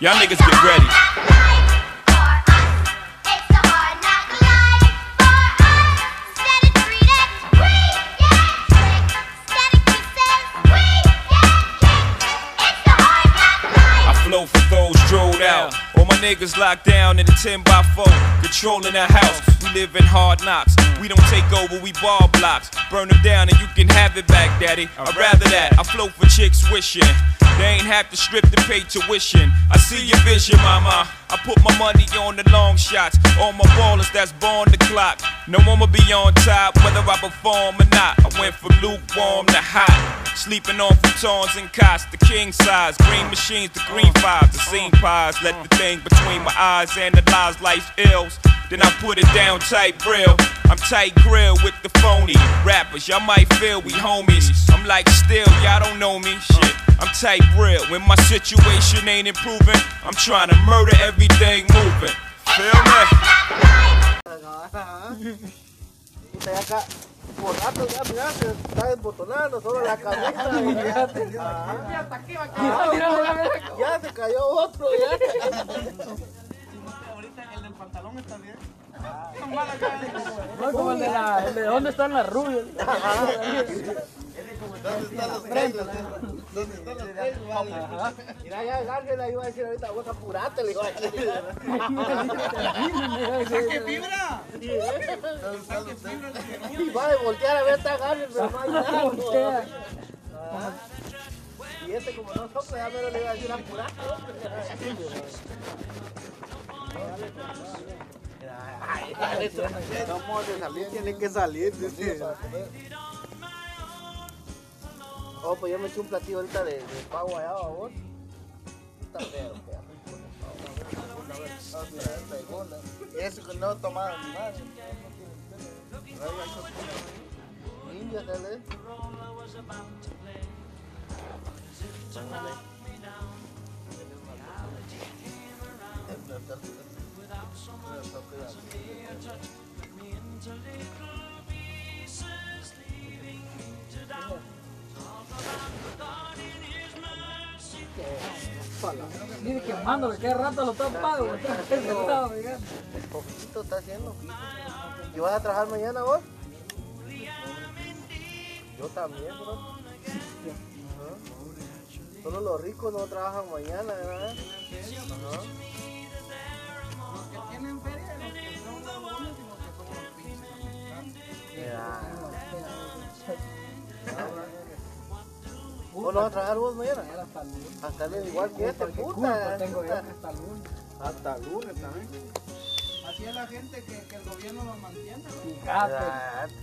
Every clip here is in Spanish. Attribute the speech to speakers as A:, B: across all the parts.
A: Y'all niggas get ready. I flow for those strolled out. All my niggas locked down in a 10 by 4, controlling the house. We live in hard knocks. We don't take over, we ball blocks. Burn them down and you can have it back, daddy. I'd rather that. I flow for chicks wishing. They ain't have to strip to pay tuition. I see your vision, mama. I put my money on the long shots. All my ballers that's born the clock. No one will be on top, whether I perform or not. I went from lukewarm to hot. Sleeping on futons and cots, the king size. Green machines, the green fives, the scene pies. Let the thing between my eyes analyze life's ills. Then I put it down tight real. I'm tight grill with the phony rappers. Y'all might feel we homies. I'm like still, y'all don't know me. Shit, I'm tight real. When my situation ain't improving, I'm trying to murder everything moving. Feel me?
B: Ya por rato ya, mira, se está desbotonando solo la camisa. Ajá. Ya se cayó otro, ya.
C: No, como el de la. el de ¿Dónde están las rubias?
B: Mira, ya el ángel ahí iba a decir ahorita, vos apurate, le digo.
D: ¡Qué fibra!
B: Y va a voltear a ver esta ángel, pero no hay nada.
C: Voltea.
B: Ah. Y este como no sopla, ya mero le iba a decir apurate. Ay, dale,
D: de salir, tiene que salir. dice.
B: Oh, pues yo me eché un platillo ahorita de, de pavo allá, vos. Está feo, ah. Eso que no tomaba mi madre. Ninja, dale.
C: Dice quemándole, que rato lo está pago. Está pegando.
B: Poquito está haciendo. ¿Y vas a trabajar mañana vos? Yo también, bro. Solo los ricos no trabajan mañana, ¿verdad? Ajá. ¿Vos vas a trabajar vos mañana?
C: Hasta el lunes.
B: Hasta el igual que este,
C: ¿Qué
B: puta.
C: tengo yo hasta el lunes?
D: Hasta el lunes también.
E: Así es la gente que, que el gobierno los mantiene, ¿no?
C: Fíjate.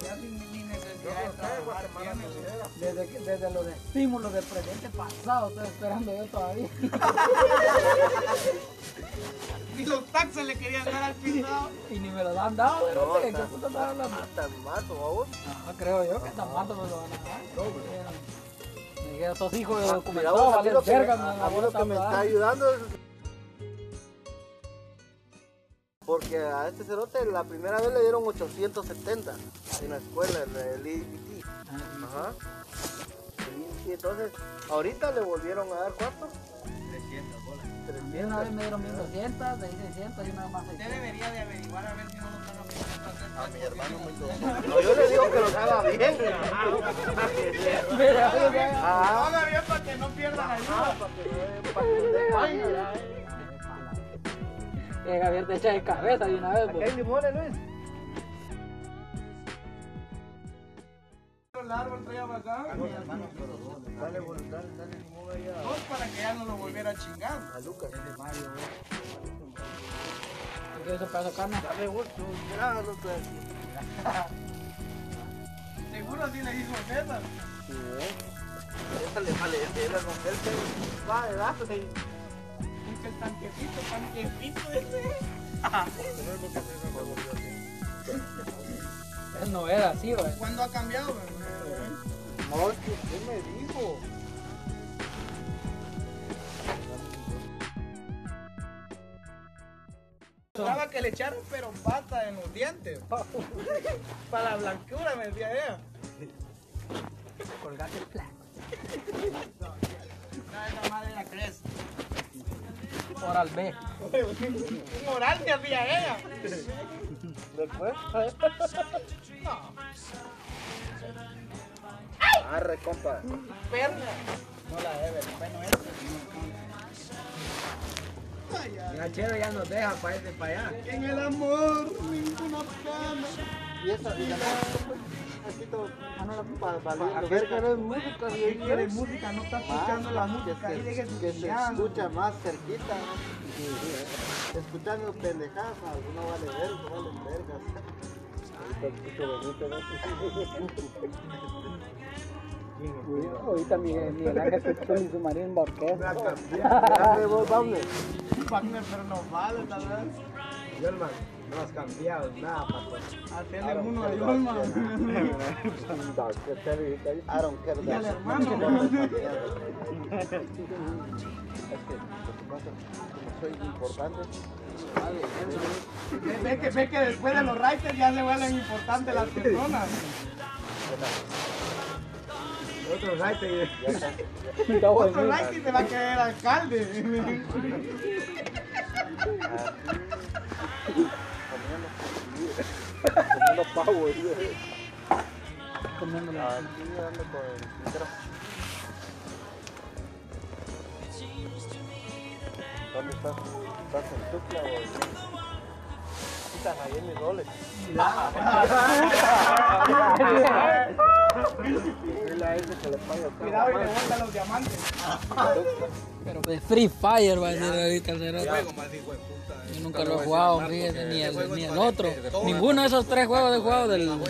B: Ah,
E: ya sin ni necesidad de trabajar tienen.
C: Desde, que- desde los estímulos del presidente pasado estoy esperando yo todavía.
E: Y los taxes le querían dar al pisado.
C: Y ni me lo han dado,
B: No,
C: ¿no? ¿Qué
B: hasta-
C: puta estás hablando?
B: Hasta el mato, vos.
C: Ajá, creo yo que tan mato me lo van a dar. Me dijeron, sos hijo de
B: Mira,
C: documentado,
B: vos, a mí lo que, me,
C: verga, me
B: a- a
C: la
B: mí
C: voy
B: lo
C: a
B: que me está ayudando es... Porque a este cerote la primera vez le dieron 870 en la escuela, en el IBT. Ajá. Y entonces, ahorita le volvieron a dar cuánto? 300 bolas.
C: Una vez me dieron 1200, de ahí 600 y una más
E: Usted
C: 600.
E: debería de averiguar a ver si no lo están a hacer
B: A mi hermano muy No, yo le digo que los haga bien.
C: Mira,
B: Ah,
E: Haga bien para que no pierda la ayuda.
B: para que no que
C: Javier te echa de cabeza de una vez,
B: Aquí hay
C: pues.
B: limones, Luis.
E: El árbol traía bacán.
B: Dale, dale, dale limón ahí a-
E: Dos para que ya no lo volviera a chingar.
B: a Lucas.
C: ¿Qué es de carne?
B: Dale gusto, mira, Lucas.
E: Seguro así le dijo César.
B: Sí, ¿eh? Déjale, vale, déjale romperte. Va. Pues
E: Dice el tanquecito, tanquecito ese.
C: Él no era así, güey.
E: ¿Cuándo ha cambiado? güey?
B: No, es que usted me dijo.
E: Estaba que le echaran pero pasta en los dientes. Para la blancura, me decía ella.
C: Colgate el plan.
E: No, esa madre la crees.
C: Oral B.
B: Un oral que hacía ella.
F: Después. Arre, compa.
B: Perna.
C: No la debe, bueno eso. La chero ya nos deja para irse para allá.
B: En el amor, ninguna pena.
F: Y esa, la Poquito valiendo
C: Aquí
F: verga, no es música,
B: quiere música, no está escuchando la música.
F: Que se escucha más cerquita. ¿no? Escuchando pendejadas, alguno vale verga, vale vergas. Ahorita escucho Benito,
C: Ahorita Miguel, Miguel Ángel se escuchó en su marido orquesta.
F: Dale, vos, Wagner.
B: Wagner, pero no vale, tal vez.
D: Yolman, no has cambiado nada, pato.
B: Hacerle uno de Yolma.
F: I don't care that
B: hermano.
F: Es que, lo que pasa, como soy importante,
B: Ve- Ve que, ve que después de los writers ya se vuelven importantes las personas.
D: Otro
F: está.
B: Otro writer y se va a querer alcalde.
F: Comiendo pavo, tío.
C: Comiendo
F: Aquí ando con el micrófono. ¿Dónde estás? ¿Estás en o en Estás ahí en mis roles. A ese que le pague a
B: Cuidado y le botan los diamantes.
C: Pero de Free Fire va a decir ahorita el cerote. Yo nunca lo he jugado, fíjate, ni el, ni el otro. Ninguno de esos tres juegos he jugado del.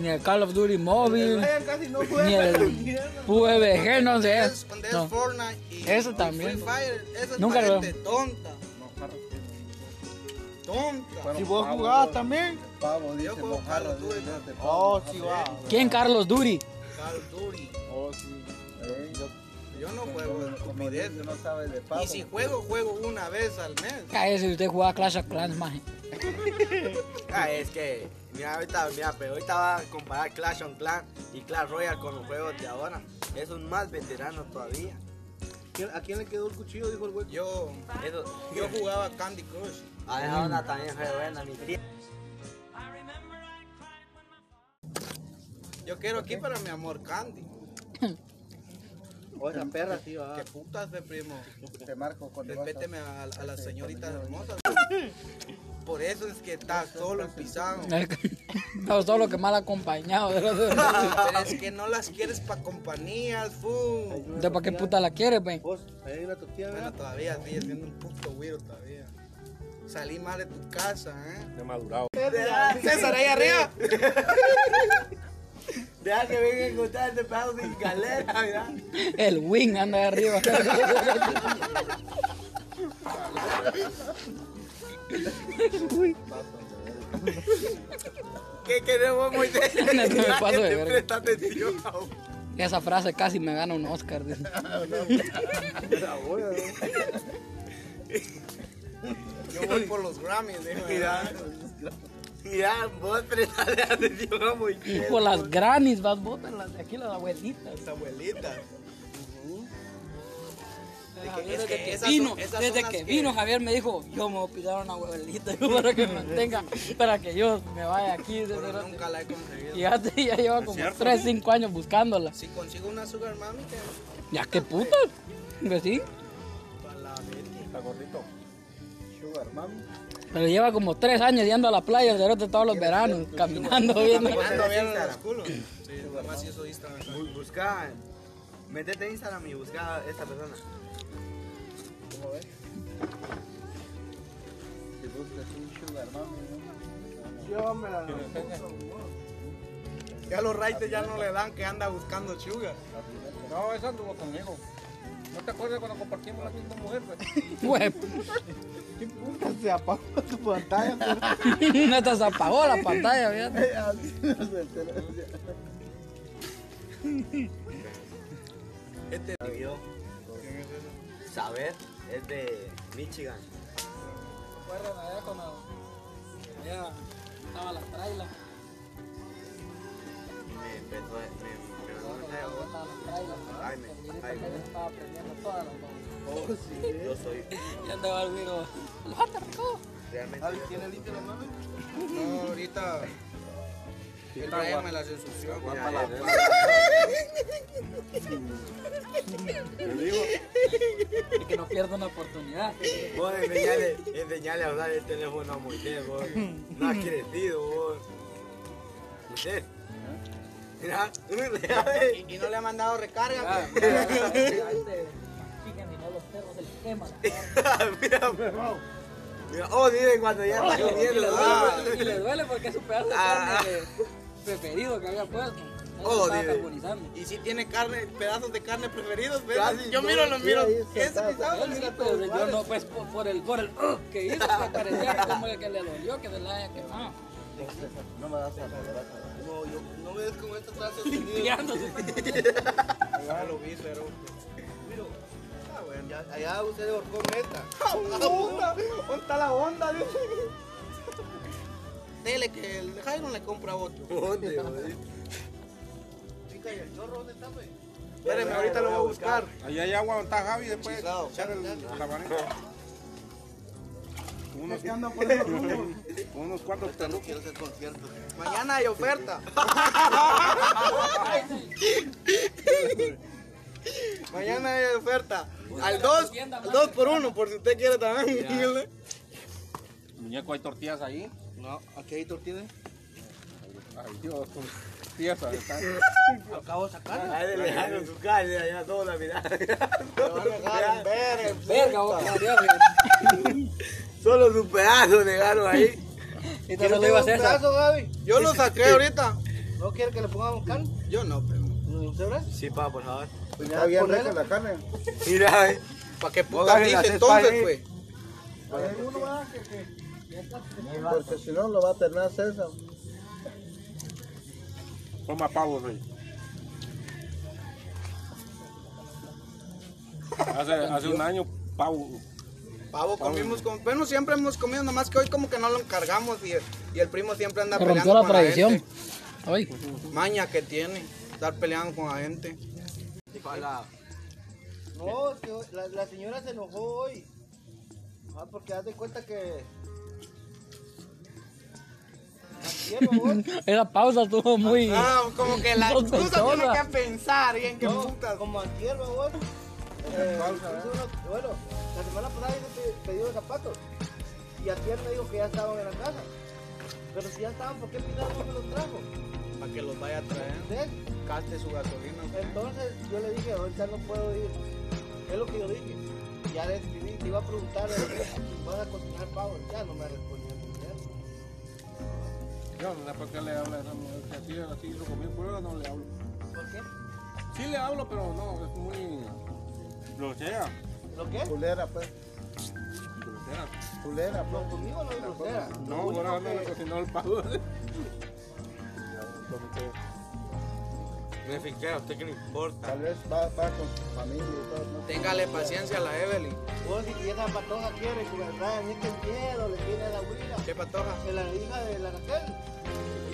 C: Ni el Call of Duty Mobile,
B: casi no
C: ni el PUBG, no sé.
G: Cuando es
C: No.
G: Fortnite y,
C: Eso
G: y
C: también.
G: Free Fire, eso es
C: Nunca lo-
G: gente tonta.
B: Si vos jugabas también.
D: Pavo, dice mojarra.
B: Oh, sí va.
C: ¿Quién Carlos Duty?
G: Call of Duty.
D: Oh, sí. Eh, yo,
G: Yo no juego de
D: dice, no sabe de pavo.
G: Y si juego, juego una vez al mes.
C: Cállese, usted jugaba Clash of Clans, maje.
G: Ah, es que, mira, ahorita, mira, pero ahorita va a comparar Clash on Clan y Clash Royale con los juegos de ahora. Esos más veteranos todavía.
F: ¿A quién le quedó el cuchillo? Dijo el güey.
G: Yo, Eso,
B: Yo jugaba Candy Crush.
G: A esa onda también fue buena, mi prima. Yo quiero aquí para mi amor Candy.
F: O esa perra sí va.
G: ¿Qué putas de primo?
D: Te marco a-
G: Respéteme a, a las señoritas hermosas. Por eso es que está solo pisado.
C: No, solo que mal acompañado.
G: Pero es que no las quieres pa' compañías, fu.
C: ¿De para qué puta la quieres,
F: tortilla,
G: Bueno, todavía sigue siendo un puto weirdo todavía. Salí mal de tu casa, ¿eh?
H: De madurado.
G: César, ahí arriba. Deja que venga a encontrar este pedazo sin galera, mira.
C: El wing anda ahí arriba.
G: ¿Qué queremos, Moisés?
C: No me paso de
G: Te
C: verga.
G: presta atención.
C: Esa frase casi me gana un Oscar.
G: Yo voy por los Grammys, dijo. Mira. Vos prestale atención a.
C: Por las granis, vas, botan las de aquí, las abuelitas.
G: Las abuelitas.
C: Javier,
G: es que
C: desde que vino,
G: son-
C: desde que vino Javier me dijo, yo me voy a pisar a una abuelita para que me mantenga, para que yo me vaya aquí.
G: Pero nunca la he conseguido.
C: Y ya, te- ya lleva como 3, 5 años buscándola.
G: Si consigo una sugar mami, que
C: Ya, qué puta. Pues sí.
G: para la Betty.
D: Está gordito. Sugar, mami.
C: Pero lleva como 3 años yendo a la playa el cerote todos los veranos, caminando, viendo.
G: ¿Cuándo vieron los culos? Sí, nomás hizo Instagram.
I: Bu- Busca, métete en Instagram y busca a esta persona.
D: ¿Cómo ves? Si buscas un sugar, mami. ¿no?
B: Yo me la.
G: Ya los writers ya no le dan que anda buscando sugar.
D: No, eso anduvo conmigo. ¿No te acuerdas cuando compartimos la misma mujer?
C: Güey,
B: Se apagó tu pantalla.
C: neta se apagó la pantalla, fíjate.
I: Este video, saber, es de Michigan.
C: ¿Recuerdan allá cuando allá estaba la traila?
I: Me empezó, me, oh,
C: Ya andaba el güiro. El jota, rico.
I: realmente.
B: ¿Tiene limpio la mano?
G: No, ahorita.
C: Que no pierda una oportunidad.
I: Vos enseñale, enseñale a usar el teléfono a Moisés, vos. No ha crecido, vos. Mira,
G: Y, y no le ha mandado recarga.
C: Ah,
G: pues.
C: mira, mira, mira, Fíjense, no los perros se les quema la carne.
I: mira, mira, oh, miren cuando ya está
C: Y
I: comiendo.
C: le duele, y le duele porque es su pedazo de
I: Ah.
C: carne preferido que había puesto.
I: Oh.
G: Y si tiene carne, pedazos de carne preferidos, ¿ves?
I: Casi
G: Yo miro, lo miro.
C: Yo no, pues por, por el, por el uh, que hizo, que parecía como que le dolió que se la haya quemado.
B: No me das a. No, yo, no me des con estos brazos tenidos.
C: Limpiándose.
G: Ya lo vi, pero.
B: Ah, bueno, ya, allá usted de horcón neta.
G: ¿Dónde está la onda? Dele que el Jairo le compra otro.
I: ¿Dónde, vos?
B: Chica, ¿y el chorro dónde está, pues?
G: Espérenme, ahorita lo voy a buscar.
D: allá hay agua donde está Javi, después echar el, la varita. Unos,
G: que andan por esos rumbos.
D: unos cuantos pelucos.
B: quiero hacer concierto.
G: Mañana hay oferta. Mañana hay oferta. Al 2, al 2 por 1, por si usted quiere también.
D: Muñeco, hay tortillas ahí.
B: No, aquí hay tortillas.
D: Ay, Dios, piezas.
B: Acabo de sacar.
I: Ahí le dejaron su calle, allá toda la mirada.
C: Verga, vos,
I: Solo su pedazo dejaron ahí.
C: Y te lo iba a hacer.
B: pedazo, Gaby?
G: Yo lo saqué ahorita.
B: ¿No quiere que le pongamos carne?
G: Yo no, pero.
B: ¿Usted ve?
I: Sí, pa, por favor.
B: Está bien rica la carne.
I: Mira, eh.
G: ¿Para qué puta dice entonces,
I: ahí.
G: pues?
B: Porque si no lo va a terminar César.
D: Toma pavo, rey. Hace, hace un año, pavo.
G: Pavo comimos con. Bueno, siempre hemos comido, nomás que hoy como que no lo encargamos y, y el primo siempre anda
C: Se
G: peleando
C: rompió la
G: con la
C: tradición.
G: gente. Maña que tiene, estar peleando con la gente.
B: No, es que hoy- la, la señora se enojó hoy. Ah, porque haz de cuenta que.
C: Esa pausa estuvo muy.
G: Ah, como que la excusa tiene que pensar y en qué
B: No,
G: putas.
B: como antier, vos. Eh, bueno, la semana pasada hice pe- pedido de zapatos. Y ayer me dijo que ya estaban en la casa. Pero si ya estaban, ¿por qué Pilar no me los trajo?
G: Para que los vaya a traer.
B: ¿Ves?
G: Gaste su gasolina.
B: Entonces yo le dije, ahorita no puedo ir. Es lo que yo dije. Ya le escribí, te iba a preguntar, ¿vas a cocinar pavo? Ya no me respondió.
D: Yo no sé por qué le habla a esa mujer. que Así, así lo comí, por eso no le hablo.
B: ¿Por qué?
D: Sí le hablo, pero no, es muy. Grosera.
B: ¿Lo qué?
F: Culera, pues.
D: Grosera.
F: Culera, pues.
B: No, conmigo no es grosera.
D: No, ahora no le
B: que-
D: cocinó el pavo.
I: A usted que le importa.
F: Tal vez va, va con su familia y todo, ¿no?
G: Téngale paciencia a la Evelyn.
B: Vos si esa patoja quiere que es que el miedo le tiene a la huila.
G: ¿Qué patoja?
B: De la hija de la Raquel.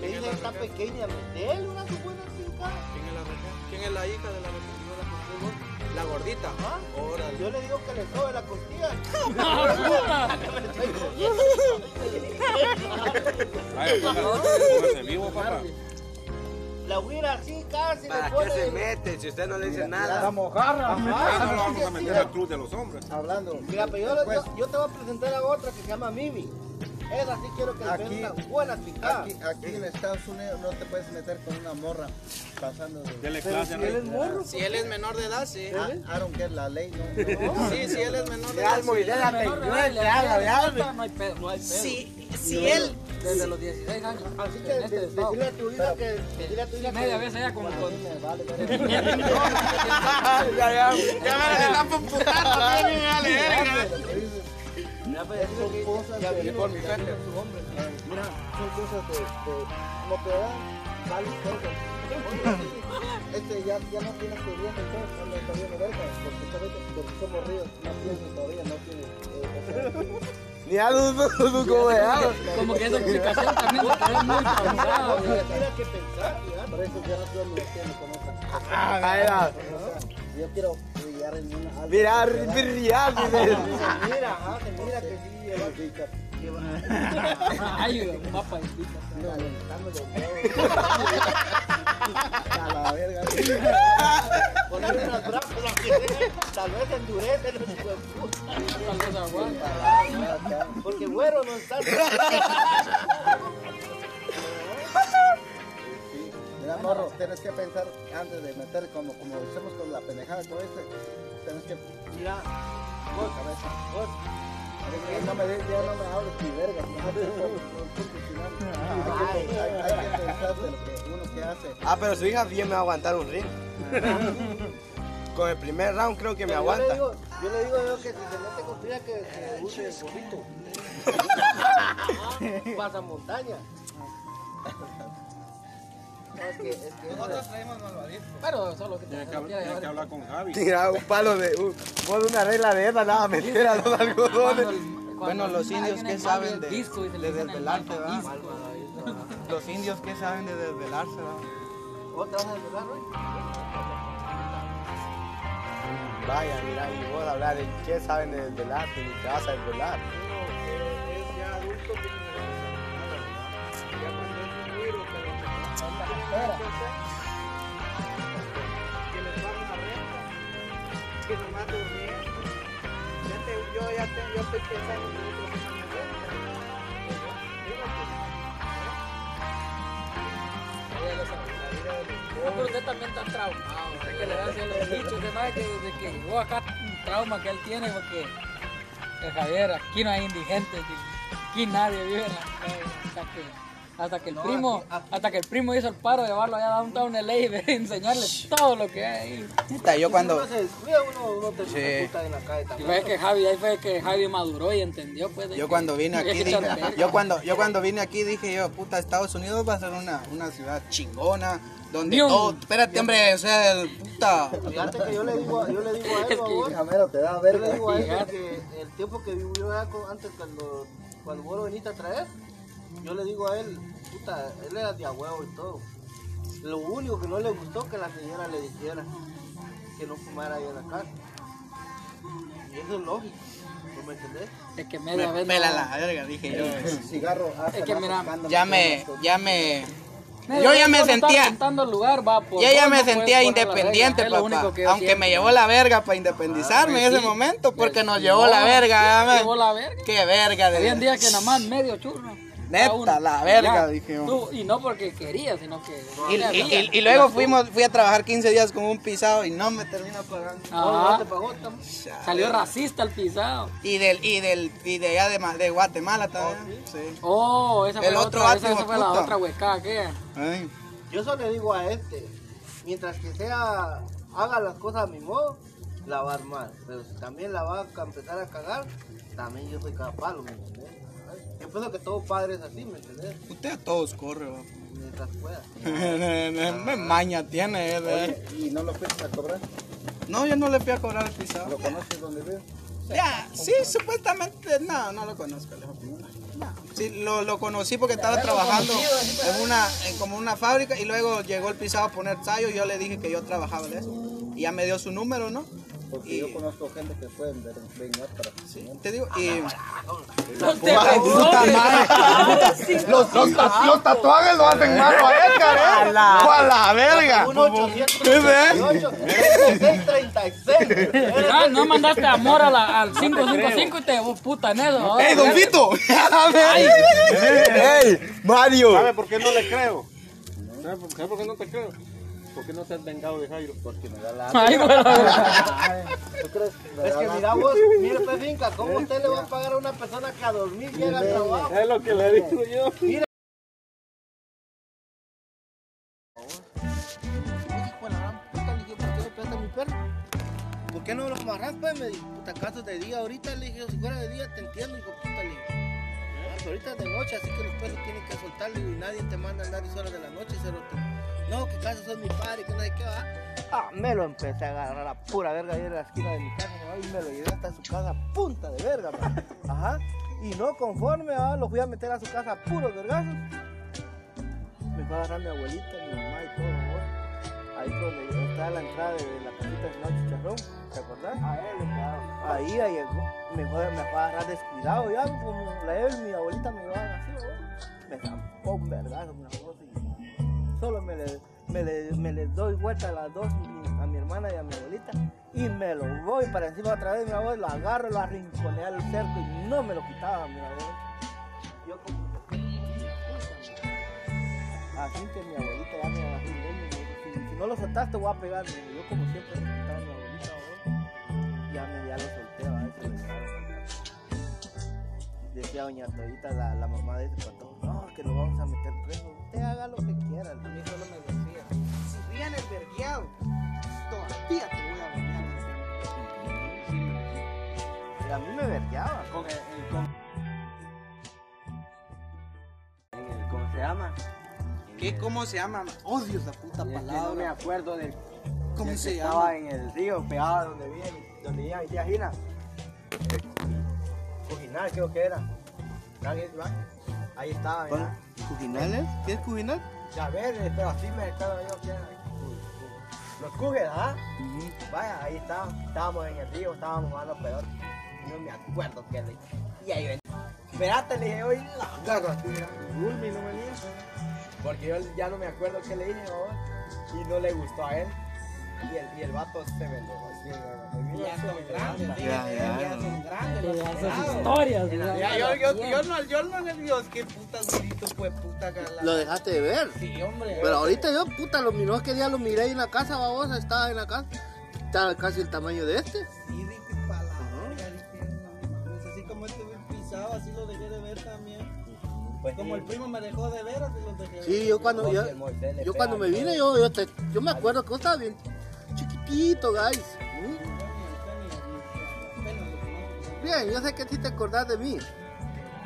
B: Le
G: ¿Quién es
B: dice
G: la
B: está
G: Raquel?
B: pequeña, metele una su buena finca.
G: ¿Quién es la Raquel? ¿Quién es la hija de la Raquel? La gordita.
B: ¿Ah?
G: Órale.
B: Yo le digo que le sobe la costilla.
D: Ay, póngase vivo, papá.
B: La huira así casi
I: ¿Para qué
B: pone.
I: se mete si usted no le dice
F: La
I: nada?
F: mojarra.
D: Ahí no lo vamos a meter al club de los hombres.
F: Hablando.
B: Mira, pero yo, yo, yo te voy a presentar a otra que se llama Mimi. Esa sí quiero que le
F: Aquí-
B: unas buenas picadas.
F: Aquí, aquí en Estados Unidos no te puedes meter con una morra pasando de...
D: Dele clase
B: si
D: a
B: él es morro.
G: Si él es menor de edad, sí.
F: Ah, I don't care la ley, no. no.
G: Sí, si él es menor de
I: Ya
G: edad.
I: la.
C: No hay pedo, no hay pedo.
G: Si, si él.
C: Desde los 16 años.
B: Así que
C: este
B: de-
C: estado.
B: decirle a tu hija que. Decirle a tu hija
C: Media
B: que-
C: vez ella con. con
I: Ya, ya.
G: Ya me la están putando, también, vale, verga.
B: Pues, que
F: cosas
B: ya
F: de-
G: por mi
B: su hombre.
F: Mira, son cosas de, de como te dan, vale. Este ya, ya no tiene experiencia, entonces no le está bien verga, porque, sabes que- porque somos ríos, no tiene todavía, no tiene... Eh, o sea,
I: Ni a dudo, dudo como vea.
C: Como que esa explicación también quedó muy cansado.
B: Tiene que pensar, ya.
F: por eso ya no quiero ni que me conozcan. Yo quiero, y hallar en una alta
I: Mira.
B: Se mira, ajá, se mira que sí
C: Ay, un mapa de pizza.
B: calentando los huevos.
F: A la verga.
B: Ponerle unas brazos, tal vez endurecen los huevos.
C: Tal vez aguanta.
B: Porque güero no está.
F: Mira, morro, tienes que pensar antes de meter como, como hicimos con la pendejada todo este. Tienes que
B: Mira,
F: vos, cabeza, vos. Ya no me, ya no me hables ni verga. no te. Hay que, hay, hay que pensar de lo que uno que hace.
I: Ah, pero su hija bien me va a aguantar un ring. Con el primer round creo que me
B: Yo le
I: aguanta.
B: digo, yo le digo yo que si se mete con fría que, que use gorrito. Pasa montaña. No, es que, es que eso
E: Nosotros traemos malvadito.
C: Pero solo que te
D: Tienes que, hablar- que con Javi.
I: Tira un palo de. Un, una regla de esa, nada, meter a los algodones.
G: Bueno, los indios,
C: alguien
G: ¿qué
C: es
G: saben de-
C: y
G: de
C: mal
G: verdad? Los indios que saben de desvelarse, ¿verdad?
B: ¿Vos te vas a desvelar hoy?
I: Vaya, mira, y vos hablar de qué saben de desvelarte ni te vas a desvelar.
E: Es ya adulto, tiene que que les pagan una renta, que nomás durmiendo. Ya te, yo ya te, yo estoy pensando en otro que me
C: usted también está traumado, usted que le da hacia los dichos, de más que desde que llegó acá un trauma que él tiene porque el Javier, aquí no hay indigentes, aquí nadie vive hasta que el primo, hasta que el primo hizo el paro de llevarlo allá a Downtown LA y de enseñarle todo lo que hay ahí.
G: Puta, yo cuando...
B: Uno se descuida, uno, uno te
G: Sí.
B: puta en la calle
C: Y
B: también.
C: fue que Javi, ahí fue que Javi maduró y entendió pues
G: Yo
C: que
G: cuando vine aquí dije, yo cuando, yo cuando vine aquí dije yo, puta, Estados Unidos va a ser una, una ciudad chingona, donde todo, espérate hombre, o sea, el puta,
B: Fíjate que yo le digo, a- yo le digo a él,
C: Es que-
B: babón,
F: Jamero, te da
B: Yo le digo a él que el tiempo que vivió antes cuando, cuando vos lo viniste a traer, yo le digo a él, puta, él era de a huevo y todo. Lo único que no le gustó que la señora le dijera que no fumara ahí en la casa. Y eso es lógico, ¿no me entendés?
C: Es que media
G: me
C: vez
G: pela
C: no-
G: la verga, dije yo.
F: El cigarro hace
C: Es que mira,
G: Ya me, ya me,
C: media
G: yo ya me sentía-
C: lugar, va, por
G: yo ya me
C: no
G: sentía independiente,
C: regla,
G: papá, aunque me llevó la verga para independizarme en
C: Ah,
G: ese
C: sí.
G: momento, porque nos
C: Sí,
G: llevó la verga,
C: Llevó la verga.
G: qué verga de
C: Había días que nada más medio churro.
G: Neta, la verga,
C: Ya,
G: dije yo.
C: tú, y no porque quería, sino que.
G: Y, y- y- y luego fuimos, fui a trabajar 15 días con un pisado y no me termina pagando.
B: No,
C: Ajá.
B: te pagó,
C: Salió racista el pisado.
G: Y del, y del, y de allá de, Ma- de Guatemala también. sí.
C: Oh, esa fue,
G: El
C: la
G: otro
C: otra, esa, fue la otra huecada que
G: Ay.
B: Yo solo le digo a este, mientras que sea, haga las cosas a mi modo, la va a armar. Pero si también la va a empezar a cagar, también yo soy cada palo, ¿me? Yo pienso que todo padre es así, ¿me entendés?
G: Usted a todos corre, va.
B: Mientras pueda.
G: Me maña tiene, eh, de-
F: ¿Y no lo fuiste a cobrar?
G: No, yo no le fui a cobrar el pisado.
F: ¿Lo conoces donde vive?
G: Ya, sí, supuestamente, no, no lo conozco. le digo. No, sí, lo, lo conocí porque estaba trabajando en una, en como una fábrica y luego llegó el pisado a poner tallo y yo le dije que yo trabajaba de eso. Y ya me dio su número, ¿no?
F: Porque
G: Y-
F: yo conozco gente que pueden ver- venir para
G: Sí, te digo, y...
C: Los
G: puta madre.
I: Los, los, los tatuajes lo hacen malo a Edgar, ¿eh? ¡A la verga!
B: 1 838 3636
C: Ah, no mandaste amor a la, al 555 y te vos puta en eso. ¿no?
G: ¡Ey, don Vito!
I: ¡Ey, Mario!
D: ¿Sabe por qué no le creo? ¿Sabe por, sabe por qué no te creo? Porque no te has vengado de Jairo.
F: Porque me da la...
C: Ay, bueno,
F: ¿Tú crees? Me
B: Es que mira vos, mire pues finca, ¿cómo usted le va a pagar a una persona que a dormir llega al trabajo?
D: Es lo que le digo yo.
B: Dije, ¿por qué? ¿Por qué no lo amarras, pues? Me dijo, puta, caso de día ahorita, le dije, si fuera de día te entiendo, hijo puta, le dije. "Ah, pero ahorita es de noche, así que los perros tienen que soltar, le digo, y nadie te manda a andar 10 horas de la noche, cerote. No, que caso sos mi padre, que no sé qué va. Ah, me lo empecé a agarrar a pura verga ahí en la esquina de mi casa, ¿no? y me lo llevé hasta su casa, punta de verga, man. Ajá. Y no conforme, ah, lo fui a meter a su casa a puros vergazos. Me fue a agarrar mi abuelita, mi mamá y todo, ¿no? Ahí donde está la entrada de la casita de Noche Chicharrón, ¿te acordás?
I: A él, claro.
B: Ahí, ahí llegó, me fue, me fue a agarrar descuidado ya, como la Evel, mi abuelita me llevaba así, ¿no? me zampó un vergazo, y solo me le, me le, me le doy vuelta a las dos, a mi hermana y a mi abuelita, y me lo voy para encima otra vez, mi abuelo, lo agarro, lo arrinconé al cerco y no me lo quitaba, mi abuelo. Yo como Así que mi abuelita ya me agarró y si, si no lo soltaste te voy a pegar. Me dijo, yo como siempre respetaba a mi abuelita, ¿no? ya me ya lo solté, a veces Decía doña Torita, la, la mamá de ese patrón, no, que lo vamos a meter preso. Usted haga lo que quiera.
G: A mí solo me decía, si vienes vergueado, todavía te voy a bañar.
B: Y a mí me vergueaba.
I: Con el, el- con- el- ¿Cómo se llama?
G: ¿Qué? ¿Cómo se llama? Odio esa puta
I: que no me
G: palabra.
I: acuerdo del
G: ¿Cómo
I: del
G: se
I: que
G: llama?
I: Estaba en el río, pegado donde vivía, donde vivía mi tía Gina. Cujinal creo que era. Nadie va. Ahí estaba, mira.
B: ¿Cujinales? ¿Qué es cujinal?
I: Ya ver, pero así me estaba yo. ¿qué era? Los cujes, ¿ah? Vaya, ahí estábamos, estábamos en el río, estábamos jugando pelota. No me acuerdo qué le Y ahí ven. Espérate, le dije, hoy la mira. Gulmi no venía. Porque yo ya no me acuerdo qué le dije, ¿no? Y no le gustó a él. Y el, y el vato se así, ¿no?
G: Ya son grandes,
B: Ya,
G: ya,
B: ya,
G: son grandes.
C: Que ya historias.
G: Ya, yo, yo, yo, no, yo no le digo, qué putas grito, pues puta gala.
B: Lo dejaste de ver.
G: Sí, hombre.
B: Pero ahorita yo, puta, lo miró que día lo miré ahí en la casa, babosa, estaba en la casa. Estaba casi el tamaño de este.
E: Sí, dije, pa' la verga, mames, así como este güey pisado, así lo dejé de ver también.
I: Pues
E: Como
I: sí.
E: el primo me dejó de ver, así lo dejé de ver.
B: Sí, yo cuando, yo, yo cuando me vine, yo, yo, te- yo me acuerdo que yo estaba bien chiquitito, guys. ¿Mm? Bien, yo sé que a ti te acordás de mí.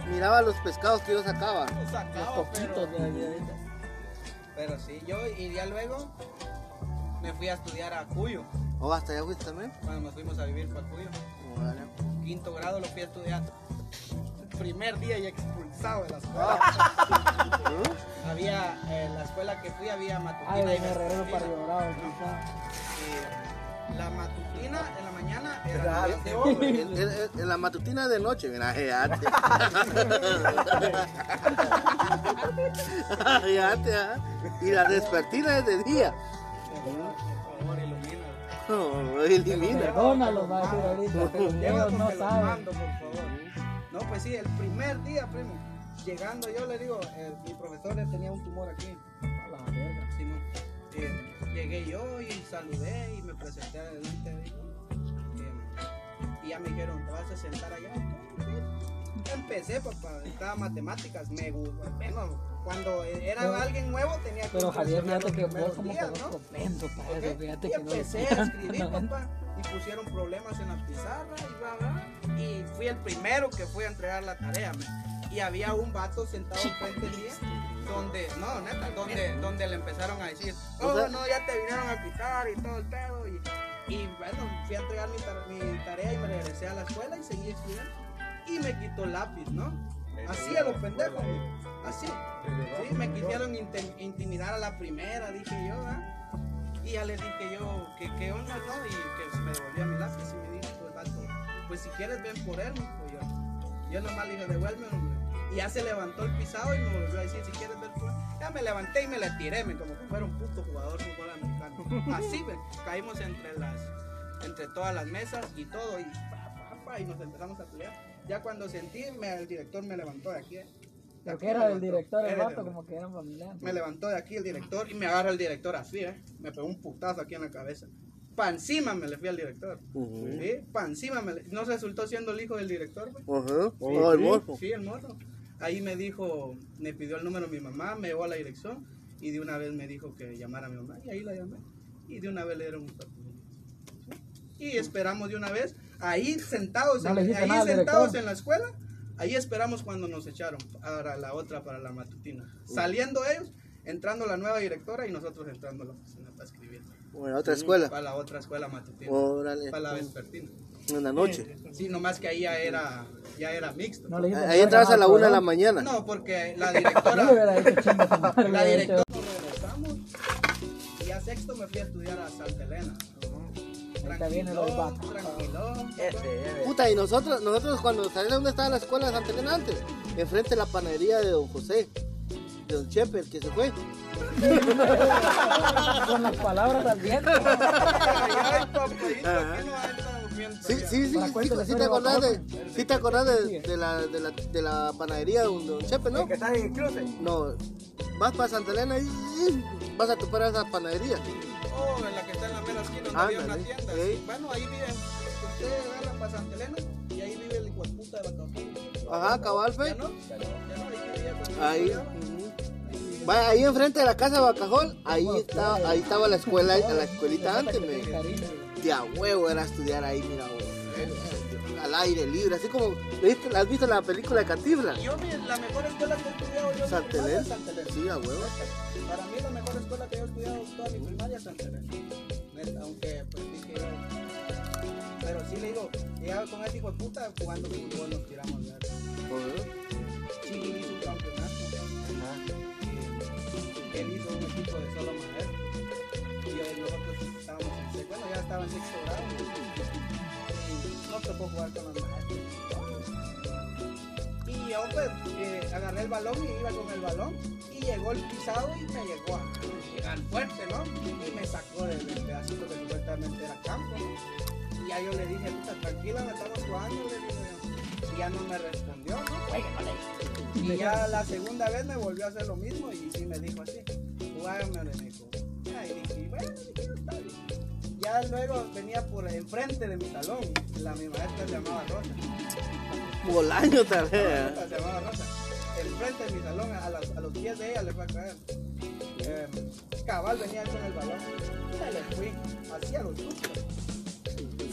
B: Miraba los pescados que yo sacaba.
E: Lo
C: Los
E: sacaba,
C: poquitos
E: pero,
C: de ahorita.
G: Pero sí, yo y ya luego me fui a estudiar a Cuyo.
B: ¿O hasta allá fuiste también?
G: Cuando nos fuimos a vivir para Cuyo.
B: Órale.
G: Quinto grado lo fui a estudiar. El primer día y expulsado de la escuela.
B: ¿Mm?
G: Había, en la escuela que fui había matutina
C: Ay,
G: y vespertina.
C: para Río Bravo,
G: Y la matutina en la mañana era de
I: sí,
G: ocho.
I: hombre.
B: En, en- en la matutina de noche, mira, fíjate. Fíjate, ¿ah? Y la despertina es de día.
G: Por favor, ilumina.
B: No, elimina.
C: Perdónalo, va a decir ahorita. que los
G: Lleva
C: niños no
G: favor. No, pues sí, el primer día, primo. Llegando yo le digo, el- mi profesor tenía un tumor aquí.
C: A la verga.
G: Simón. Llegué yo y saludé y me presenté adelante de ellos. Y ya me dijeron, ¿te vas a sentar allá? Sí. Empecé, papá, estaba matemáticas, me gustó. Bueno, cuando era
C: Pero-
G: alguien nuevo tenía que
C: Pero Javier, fíjate que vos como que
G: días,
C: sos
G: ¿no?
C: propenso para
G: ¿Ok?
C: eso, fíjate
G: y
C: que no
G: empecé a escribir, papá, y pusieron problemas en la pizarra y bla, bla. Y fui el primero que fui a entregar la tarea. Y había un vato sentado frente a mí, donde, no, neta, donde, donde le empezaron a decir, oh,
B: O sea-
G: no, ya te vinieron a quitar y todo el pedo. Y, y bueno, fui a entregar mi, tar- mi tarea y me regresé a la escuela y seguí estudiando. Y me quitó el lápiz, ¿no? Así a los pendejos, así. Sí, me quisieron intimidar a la primera, dije yo, ¿ah? Y ya les dije yo, que qué onda, no? Y que se me devolvía mi lápiz y me dijo vato, pues si quieres ven por él, mijo, yo. Yo nomás le dije, devuelve, hombre. Y ya se levantó el pisado y me volvió a decir, si quieres ver él. Ya me levanté y me le tiré, me, como que fuera un puto jugador de fútbol americano. Así, ven, caímos entre las, entre todas las mesas y todo, y pa, pa, pa, y nos empezamos a pelear. Ya cuando sentí, me- el director me levantó de aquí. eh.
C: Que
G: me
C: era el
G: levantó.
C: director, el vato, como que eran familiares.
G: me levantó de aquí el director y me agarra el director así, ¿eh? Me pegó un putazo aquí en la cabeza. Pa' encima me le fui al director. ¿Sí? Pa' encima me le... ¿No resultó siendo el hijo del director, güey?
B: Ajá. Oh, el
G: Sí,
B: morfo.
G: Sí, el morro. Ahí me dijo, me pidió el número mi mamá, me llevó a la dirección y de una vez me dijo que llamara a mi mamá y ahí la llamé. Y de una vez le dieron un papel. Y esperamos de una vez, ahí sentados,
C: No
G: en, ahí
C: nada
G: sentados en la escuela, ahí esperamos cuando nos echaron para la otra, para la matutina. Saliendo ellos, entrando la nueva directora y nosotros entrando a la oficina para escribir.
B: Bueno, otra escuela.
G: Para la otra escuela matutina.
B: Órale.
G: Para la vespertina.
B: En la noche.
G: Sí, nomás que ahí ya era, ya era mixto.
C: No le dijiste
B: Ahí entrabas a la una de la mañana.
G: No, porque la directora, la directora regresamos y se sexto me fui a estudiar a Santa Elena. Tranquilo.
B: Puta, y nosotros, nosotros cuando salimos dónde estaba la escuela de Santa Elena antes, enfrente de la panadería de don José, de don Chepe, el que se fue.
C: Con las palabras al
G: movimiento.
B: Sí, sí, sí, sí,
C: la
B: te acordás de, sí te acordás de, de la, de, la, de la panadería de don, de don Chepe, ¿no?
I: el que está en el cruce.
B: No, vas para Santa Elena y vas a topar a esa panadería.
G: Oh, en la que está en la mera esquina donde había una tienda. Bueno, ahí viven. Usted agarra para Santa Elena y ahí vive el hijo de puta de Bacajón.
B: Ajá, cabal,
G: ¿Ya
B: fe.
G: no? Ya no, ahí vivía
B: Ahí. ahí enfrente de la casa de Bacajol, ahí estaba, ahí estaba la escuela, la escuelita antes, me de a huevo era estudiar ahí, mira, huevo. al aire libre, así como. ¿has visto la película de Cantinflas?
G: Yo, mi- la mejor escuela que he estudiado yo es Elena.
B: Sí, a huevo.
G: Para mí la mejor escuela que yo he estudiado toda mi primaria es. Neta, Aunque pues dije yo. Pero sí le digo, llegaba con este hijo de puta jugando fútbol, nos tiramos de
B: Joder.
G: Sí, hizo un campeonato. Él hizo un equipo de solo maestros. Y nosotros estábamos bueno, ya estaba en sexto grado. Y nos tocó jugar con los maestros. Y yo pues eh, agarré el balón y iba con el balón. Y llegó el pisado y me llegó a llegar fuerte, ¿no? Y me sacó del, pedacito que supuestamente era campo. ¿no? Y ya yo le dije, puta, tranquila, me estamos jugando, le dije. Y ya no me respondió, ¿no? Y ya la segunda vez me volvió a hacer lo mismo y sí me dijo así, jugágame, me dijo. Y dije, bueno, "No está bien". Ya luego venía por enfrente de mi salón, la mi maestra se llamaba Rosa.
B: Bolaño tal vez.
G: Se llamaba Rosa. Enfrente de mi salón, a, las- a los pies de ella le fue a caer. Eh, cabal venía con el balón. Me le fui, hacía los sustos.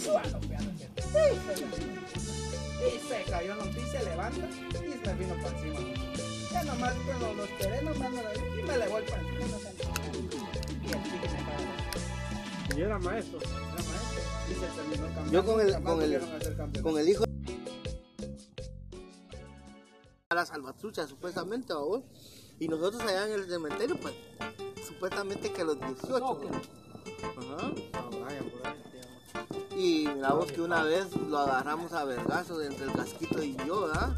G: Se. Y se cayó en los pies, se levanta y se vino para encima. Ya nomás cuando lo esperé, nomás me lo y me le voy para encima. Cae.
D: Y era maestro.
G: Era maestro. Y se terminó.
B: Yo con el, con el, con el hijo a la salvatrucha supuestamente, ¿no? Y nosotros allá en el cementerio, pues, supuestamente que a los 18. ¿no? Ajá. Y mira vos que una vez lo agarramos a vergazos entre el casquito y yo, ¿verdad?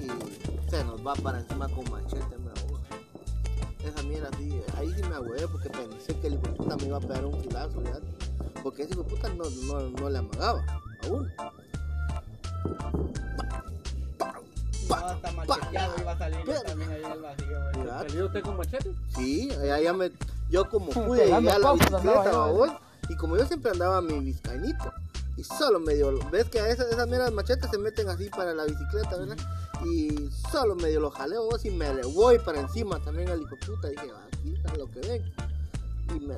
B: Y se nos va para encima con machete. Esa mierda así, ahí sí me agüé porque pensé que el hijo puta me iba a pegar un filazo, ¿verdad? Porque ese hijo puta no, no, no le amagaba, aún.
G: No, hasta macheteado iba a salir también ahí en el vacío,
D: ¿Salió usted con machete?
B: Sí, allá ya me, yo como pude llegué a la bicicleta, y como yo siempre andaba mi vizcainito, y solo medio, ves que a esas, esas mierdas machetes se meten así para la bicicleta, ¿verdad? Y solo medio lo jaleo vos y me le voy para encima también al hijo puta, dije, aquí está lo que ven, y me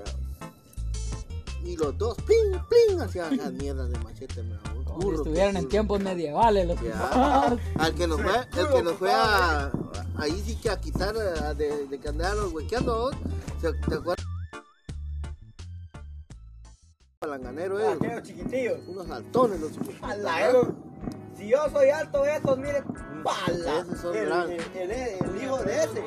B: y los dos, pling, pling, hacían esas mierdas de machete, me burro,
C: estuvieran
B: qué
C: en tiempos medievales los
B: Ya. Al que nos fue, el que nos fue a, ahí sí que a quitar a- de, de que andábamos huequeando, ¿vos? ¿Se- ¿te acuerdas? Palanganero, eh. Unos saltones los
I: Si yo soy alto de estos, miren, pala.
B: Esos son
I: El,
B: grandes.
I: el, el, el hijo de ese.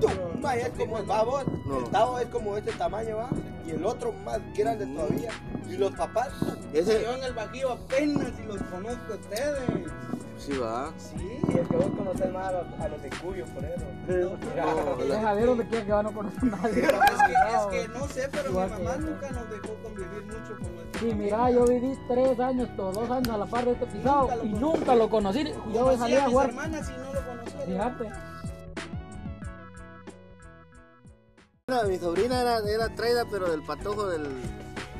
I: Tú, vaya, es como el babos.
B: No.
I: El tavo es como este tamaño, va. Y el otro más grande todavía. Y los papás,
B: Ese,
G: Yo en el Bajío apenas si los conozco a ustedes.
B: sí va.
I: sí, es que vos conocés más a los, a los de Cuyo, por eso.
B: No,
C: donde quiera que va, no conoce a nadie.
G: Es que, es que no sé, pero
C: Igual
G: mi mamá nunca nos dejó convivir mucho con
C: Sí, mira, yo viví tres años, todos dos años a la par de este pisado
G: Nunca lo
C: y nunca lo conocí. Yo salía a
G: mis
C: jugar.
G: hermanas y no lo conocía.
C: Fíjate.
B: Una- Mi sobrina era, era traída, pero del patojo del,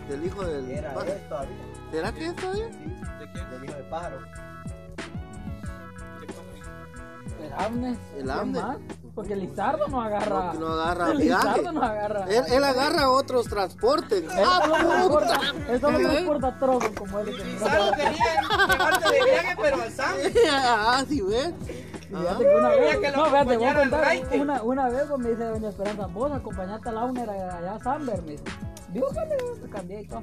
B: del hijo del
I: Era
B: pájaro.
I: él todavía.
B: ¿Será que es todavía?
G: ¿De quién?
I: Del hijo del pájaro.
C: El Amnes.
B: El
C: ¿quién
B: Amnes.
C: Porque Lizardo no agarra.
B: No, que no agarra
C: El
B: viaje.
C: Lizardo no agarra.
B: Él, él agarra otros transportes.
C: Él
B: ¡Ah,
C: solo transporta,
B: puta!
C: él solo transporta trozos como él. que
G: Solo quería llevarte de viaje, pero al Sam.
B: ah, sí, ¿ves?
C: Fíjate que una vez,
G: que
C: no, fíjate, voy a contar, una, una vez me dice doña Esperanza, vos acompañaste a Launer allá a Samber, me dice, dígale, te cambié y todo.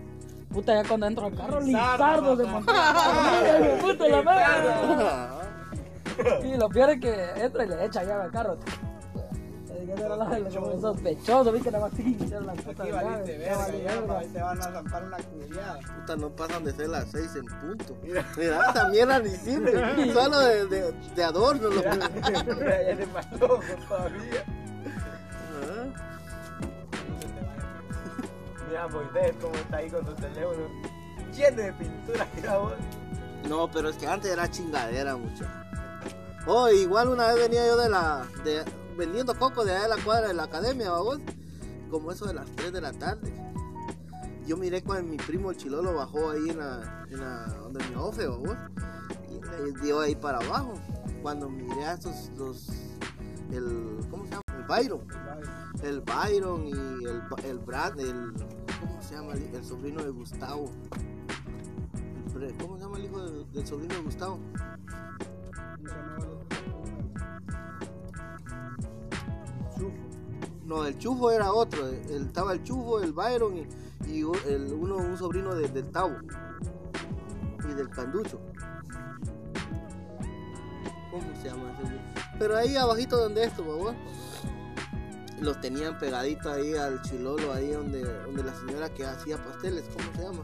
C: Puta, ya cuando entro al carro, Lizardo se montó. Ay, Puta la madre. Y lo peor es que entra y le echa llave al carro. Sospechoso, vi que nada más era la puta
G: Aquí valiste verga, ya, te van a zampar una culiada.
B: Puta, no pasan de ser las 6 en punto. Mira, esa mierda ni sirve. Solo de, de, de adorno lo
G: Mira, mira, ya le mató todavía.
I: Mira Moisés cómo está ahí con su teléfono lleno de pintura, mira vos.
B: No, pero es que antes era chingadera, mucho. Oh, igual una vez venía yo de la. De, vendiendo coco de allá de la cuadra de la academia, vos. Como eso de las 3 de la tarde. Yo miré cuando mi primo el chilolo bajó ahí en la. En la donde mi ofe, vos. Y dio ahí para abajo. Cuando miré a estos. Los, el. ¿Cómo se llama? El Byron. El Byron y el, el Brad. El, ¿Cómo se llama? El, sobrino de Gustavo. ¿Cómo se llama el hijo del sobrino de Gustavo? No, el Chufo era otro. el- estaba el Chufo, el Byron y, el, uno, un sobrino de- del Tavo y del Canducho. ¿Cómo se llama ese? Pero ahí abajito donde esto, los tenían pegaditos ahí al chilolo, ahí donde, donde la señora que hacía pasteles, ¿cómo se llama?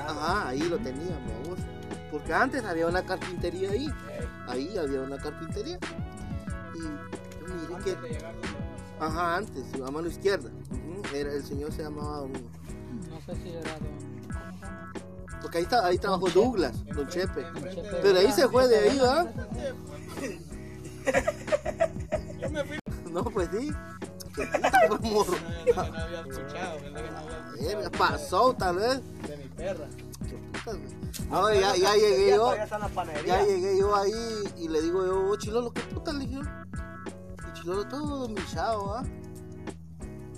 B: Ajá, ahí lo tenían, babos. Porque antes había una carpintería ahí. Ahí había una carpintería. Y yo miré que. Ajá, antes, a mano izquierda. Era, el señor se llamaba. un-
C: No sé si era don.
B: Porque ahí, está, ahí trabajó
C: Chepe.
B: Douglas, Don Chepe.
C: Don Chepe.
B: Pero ahí se fue de ahí, ¿verdad? No, pues sí. Qué puta, como-
G: No había escuchado, ¿verdad que no había
B: Verga, Pasó tal vez.
G: de mi perra.
B: Puta, güey. No, ya, ya llegué yo. Ya llegué yo ahí y le digo yo, "Oh, Chilolo, ¿qué puta le dije? Y Chilolo todo humillado, ¿ah?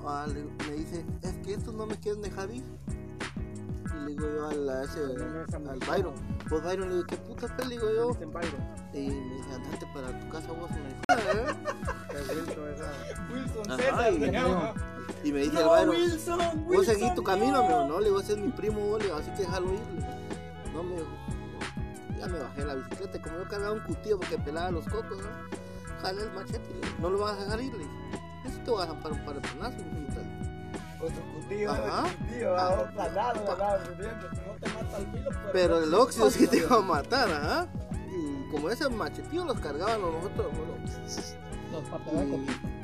B: Ah, le- me dice, es que estos no me quieren dejar ir. Y le digo yo al, a ese, al Byron, pues Byron le digo, ¿qué puta? Le digo yo. Y me dice, andate para tu casa vos. Me dijo, "Ah,
G: Wilson
B: Ajá,
G: César,
B: y-. Y me dice
G: No,
B: el Byron,
G: Wilson,
B: vos seguís tu camino,
G: no.
B: no, le digo, ese es mi primo, vos, le digo, así que déjalo ir. No, me ya me bajé la bicicleta, como yo cargaba un cutillo porque pelaba los cocos, ¿no? Jalé el machete, digo, no lo vas a dejar ir, le dije, eso te vas a zampar un par de penazos, me dijo, tal.
I: Con su cutillo,
B: Ajá.
I: su cutillo,
B: Ah.
I: ah, planado, planado, ¿entiendes?
G: No te mata el filo, pero.
B: Pero el óxido sí te iba a matar, ajá. Y como ese machetillo los cargaban nosotros, bueno,
C: Los papelacos.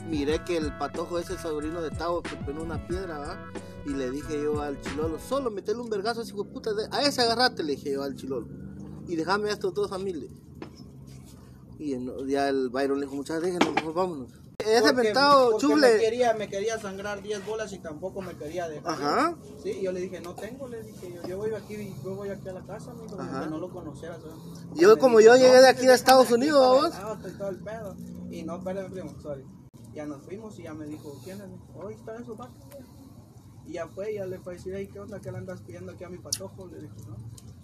B: Miré que el patojo ese sobrino de Tavo que pegó una piedra, ¿va? Y le dije yo al chilolo, solo metele un vergazo a ese hijo de puta, de- a ese agarrate, le dije yo al chilolo. Y déjame a estos dos familias. Y en- ya el Byron le dijo, muchas déjenos, mejor vámonos. Ese mentado
G: porque Me quería, me quería sangrar 10 bolas y tampoco me quería dejar.
B: Ajá.
G: Sí, yo le dije, no tengo, le dije, yo, yo voy aquí, yo voy aquí a la casa, amigo, que no lo conocieras.
B: Yo como yo llegué
G: "No,
B: de aquí de Estados Unidos, vos.
G: el el. Y no, espérame, primo, sorry. Ya nos fuimos y ya me dijo, ¿quién es? Hoy está eso, va. Y ya fue, ya le fue a decir, "Ey, ¿qué onda? ¿Qué le andas pidiendo aquí a mi patojo? Le dijo, ¿no?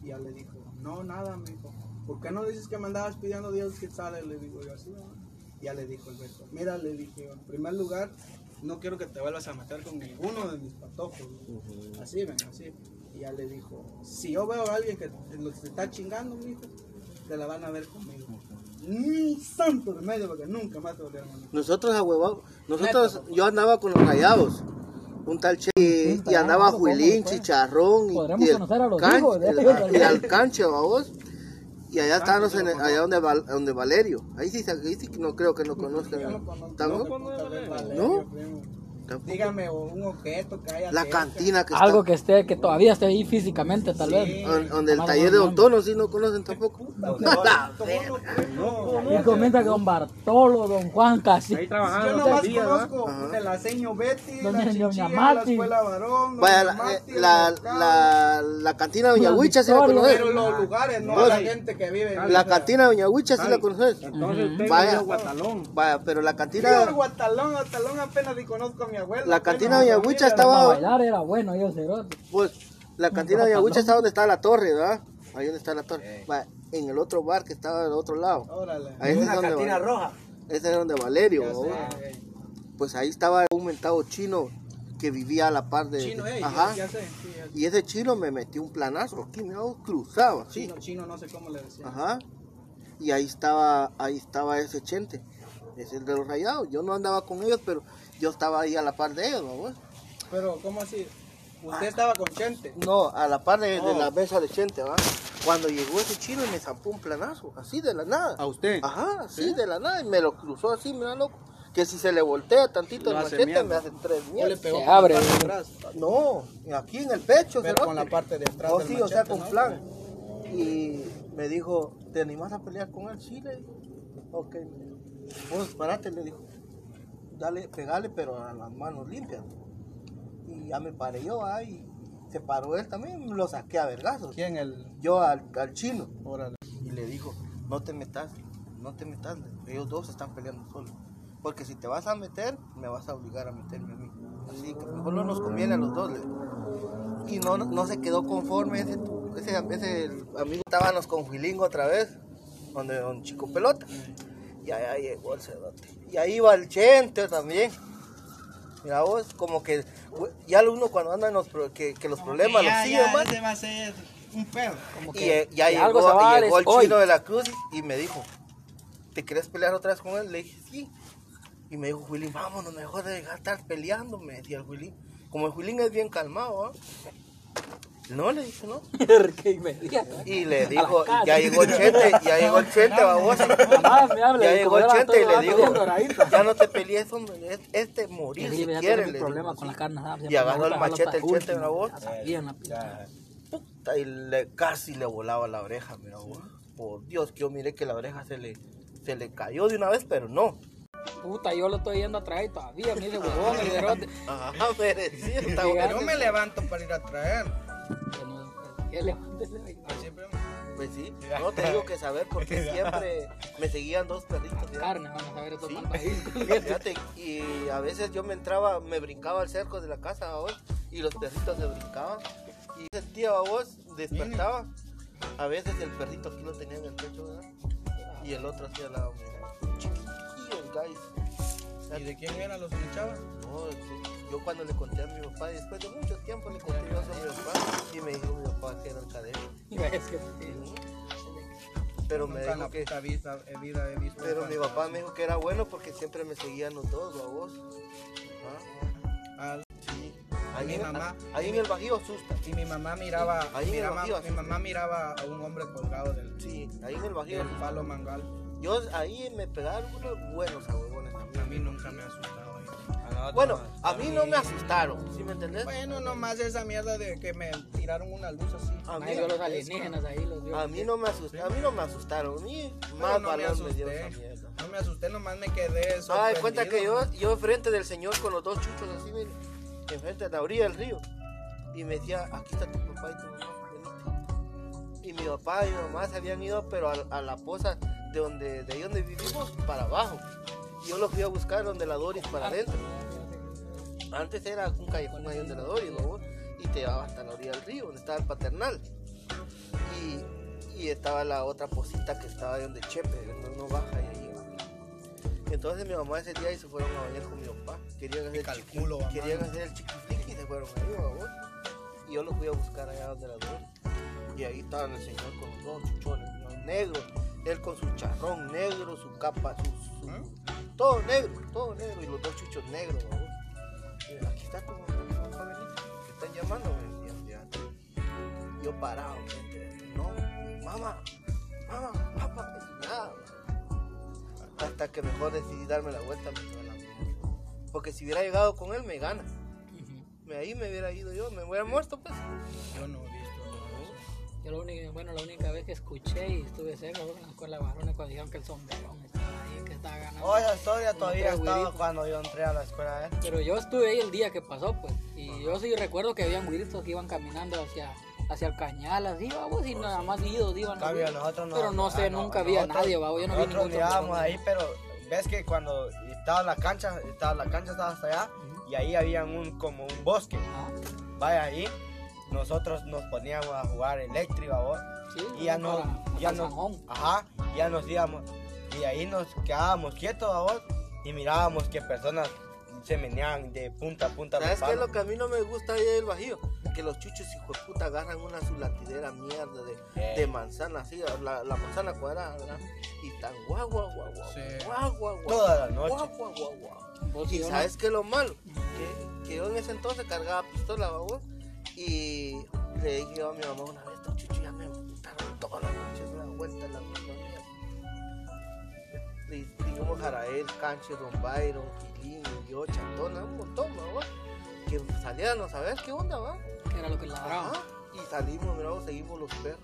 G: Y ya le dijo, no, nada, me dijo. ¿Por qué no dices que me andabas pidiendo 10 quetzales? Le digo yo así, ¿no? Y ya le dijo el beso. Mira, le dije, en primer lugar, no quiero que te vuelvas a meter con ninguno de mis patojos. Así, ven, así. Y ya le dijo, si yo veo a alguien que lo que se está chingando, mijo, te la van a ver conmigo. Ni santo remedio, porque nunca más te volvieron a ver.
B: Nosotros a huevado, nosotros, yo andaba con los rayados. Un tal Che y, y andaba Juilín, Chicharrón y, y el, can-
C: hijos
B: el-
C: ellos,
B: y al canche, vamos. Y allá estábamos en el- allá donde, Val- donde Valerio. Ahí sí, ahí sí que no creo que no conozcan.
G: No ¿No?
B: Tampoco.
G: Dígame un objeto que haya
B: La
G: cerca.
B: cantina que
C: Algo
B: está.
C: que esté, que todavía esté ahí físicamente, tal
G: Sí.
C: vez.
B: Donde, donde el taller de Don
C: nombre.
B: Tono, sí no conocen tampoco. La
C: Y comienza con Bartolo, Don Juan casi.
D: Ahí trabajando
G: Yo nomás
D: días, ¿verdad?
G: conozco
B: Ajá.
G: de la seño Betty,
C: Doña-
G: la
C: Doña
G: chichilla, la
C: Mati.
G: escuela varón,
B: Vaya, la,
G: Mati,
B: la, la, la cantina de Doña
C: La
B: Huicha sí la conoces.
G: Pero los lugares, no la gente que vive
B: La cantina de Doña Huicha sí la conoces.
D: Entonces
B: Vaya.
D: Vaya. Guatalón.
B: Vaya, pero la
G: Yo
B: cantina,
G: el Guatalón, Guatalón apenas conozco a mi abuelo.
B: la cantina de Doña estaba,
C: bailar era bueno, yo
B: pues, la cantina de Doña está donde está la torre, ¿verdad? Ahí donde está la torre. Vaya, en el otro bar que estaba del otro lado.
G: Órale.
B: Ahí es donde
I: cantina
B: va-
I: roja.
B: Ese es donde Valerio,
G: sé,
B: Pues ahí estaba un mentado chino que vivía a la par de.
G: Chino, eh,
B: Ajá.
G: ya, ya sé. sí, ya-
B: Y ese chino me metió un planazo aquí, me hago cruzado así.
G: Chino, chino, no sé cómo le decía.
B: Ajá. Y ahí estaba, ahí estaba ese chente. Es el de los rayados. Yo no andaba con ellos, pero yo estaba ahí a la par de ellos, ¿no?
G: Pero, ¿cómo así? ¿Usted estaba con Chente?
B: No, a la par de, de
G: Oh.
B: la mesa de Chente, ¿va? Cuando llegó ese chino y me zampó un planazo, así de la nada.
D: ¿A usted?
B: Ajá, así de la nada. Y me lo cruzó así, mira, loco. Que si se le voltea tantito el
D: Lo hace
B: machete, me hace tres
G: ¿O le
B: mierdas.
G: pegó
C: Se
G: con la
C: abre,
G: parte de
C: güey.
G: atrás?
B: No, aquí en el pecho,
G: Pero con la parte de atrás
B: Oh,
G: del
B: sí, o sea, con
G: ¿no?
B: flan. Y me dijo, ¿te animas a pelear con el chile? Ok, me dijo. Vos parate, le dijo. Dale, pegale, pero a las manos limpias. Y ya me paré yo ahí. Se paró él también, lo saqué a vergazos.
G: ¿Quién? El...
B: Yo al, al chino.
G: Órale.
B: Y le dijo, no te metas, no te metas. Ellos dos están peleando solos. Porque si te vas a meter, me vas a obligar a meterme a mí. Así que mejor no nos conviene a los dos. le. Y no, no se quedó conforme ese, ese, ese amigo. Estábamos con Juilingo otra vez, donde un chico pelota. Y allá llegó el cerote. Y ahí va el Chente también. Mira vos, como que ya uno cuando anda en los, pro- que, que los problemas los siguen, man.
G: ese va a ser un pedo.
C: Como
B: Y
C: que
B: eh, ya llegó,
C: algo
B: el
C: hoy.
B: chino de la cruz y me dijo, ¿te quieres pelear otra vez con él? Le dije, sí. Y me dijo, Willy, vámonos, mejor de dejar de estar peleando, me decía el Willy. Como el Willy es bien calmado, ¿ah? No, le dije, no. Y le dijo, ya llegó el chente, ya llegó el chente,
C: hable
B: Ya llegó el chente y le dijo, ya no te pelees, hombre, es- este morir si
C: ya
B: quiere.
C: tengo
B: le
C: un problema con la
B: así.
C: carne asada.
B: Y agarró el machete el chente,
C: pinta.
B: Puta, y le, casi le volaba la oreja, mira vos. Por Dios, que yo miré que la oreja se le, se le cayó de una vez, pero no.
C: Puta, yo lo estoy yendo a traer todavía. Me dice huevón el.
B: Ajá, merecido.
G: Yo me levanto para ir a traer.
C: Que.
G: Siempre
B: Pues sí, no te digo que saber porque siempre me seguían dos perritos. ¿ya?
C: Carne, van a saber estos
B: Sí. Fíjate, y a veces yo me entraba, me brincaba al cerco de la casa, vos, y los perritos se brincaban. Y sentía, vos, despertaba. A veces el perrito aquí lo tenía en el pecho, ¿verdad? Y el otro así al lado, mira. Guys.
G: ¿Y de quién eran los que echaban?
B: No, sí. yo cuando le conté a mi papá, después de mucho tiempo le conté eso a mi papá, y me dijo mi papá que era.
C: Y ves que sí.
B: Pero me dijo que...
G: eh.
B: Pero mi papá me dijo que era bueno porque siempre me seguían los dos, ¿a vos? Ah, sí. Ahí,
G: mi
B: en-
G: mamá.
B: ahí en el Bajío asusta.
G: Y mi mamá miraba,
B: Ahí en el
G: miraba-
B: Bajío,
G: mi mamá miraba a un hombre colgado del,
B: Sí, ahí en el Bajío.
G: del palo mangal.
B: Yo ahí me pegaron unos buenos a huevones
G: A mí nunca me ha
B: Bueno, a mí no me asustaron, ¿sí me entendés?
G: Bueno, nomás esa mierda de que me tiraron una luz así.
B: A mí,
C: los alienígenas ahí, los
B: a mí no me asustaron, a mí no me asustaron, a mí más
G: no me
B: valor me dio
G: asusté.
B: esa mierda.
G: No me asusté, nomás me quedé
B: Ah,
G: sorprendido.
B: de cuenta que yo, yo enfrente del señor con los dos chuchos así, mire, enfrente de la orilla del río. Y me decía, aquí está tu papá y tu mamá. Y mi papá y mi mamá se habían ido, pero a, a la poza de donde, de ahí donde vivimos, para abajo. Y yo los fui a buscar donde la Doris para adentro. Antes era un callejón ahí donde la Doris, ¿no? Y te llevaba hasta la orilla del río, donde estaba el paternal. Y, y estaba la otra posita que estaba ahí donde Chepe, donde uno baja y ahí va. Entonces mi mamá ese día y se fueron a bañar con mi papá. Querían hacer,
G: calculo,
B: chiqui-
G: mamá.
B: querían hacer el chiquifliqui y se fueron ahí. Y yo los fui a buscar allá donde la Doris. Y ahí estaban el señor con los dos chuchones, negros. Él con su charrón negro, su capa, su, su-
G: ¿Ah?
B: todo negro, todo negro. Y los dos chuchos negros, babos. Aquí está tu mamá, jovenito. Te están llamando, me. Yo parado, gente. No, mamá, mamá, papá, nada. Hasta que mejor decidí darme la vuelta me la. Porque si hubiera llegado con él, me gana. Me- Ahí me hubiera ido yo, me hubiera muerto, pues.
G: Yo no
C: Yo la única, bueno, la única vez que escuché y estuve cerca fue en la escuela de varones cuando dijeron que el sombrerón estaba ahí, que estaba ganando.
I: Oh, esa historia todavía estaba cuando yo entré a la escuela, ¿eh?
C: Pero yo estuve ahí el día que pasó, pues. Y yo sí recuerdo que habían güiritos que iban caminando hacia, hacia el cañal, así, vamos, y nada más idos iban.
I: Cambio, nosotros no.
C: Pero no sé,
I: ah,
C: nunca había nadie, babo. Yo no vi
I: Nosotros
C: ningún
I: mirábamos ahí, pero ves que cuando estaba la cancha, estaba la cancha estaba hasta allá y ahí había un como un bosque.
C: Ajá.
I: Vaya ahí, nosotros nos poníamos a jugar eléctrico, ¿vos?
C: Sí,
I: y ya
C: para-
I: no,
C: para
I: ya nos, ajá, ya nos íbamos y ahí nos quedábamos quietos, ¿vos? Y mirábamos que personas se meneaban de punta a punta.
B: ¿Sabes
I: los
B: qué es lo que a mí no me gusta ahí del Bajío? Que los chuchos hijo de puta agarran una su latidera mierda de,
I: Eh.
B: de manzana, así, la, la manzana cuadrada, ¿verdad? Y tan guau, guau, guau, guau,
G: Sí.
B: guau, guau, guau,
I: Toda la noche.
B: guau, guau, guau, guau. Y sabes qué es lo malo, que, que yo en ese entonces cargaba pistola, y le dije a mi mamá una vez, "Estos chuchos ya me gustaron todas las noches, da vuelta la misma mierda. Y dijimos Jarael, Canche, Don Byron, Quilín, yo, Chatona, un montón, babos, que salieran a saber qué onda, va.
C: que era lo que ladraba.
B: Ajá. Y salimos, mira, seguimos los perros.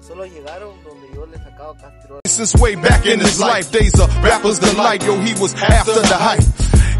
B: Solo llegaron donde yo les sacaba castigo.
J: Since way back in his life, days of rappers delight. Yo, he was after the hype.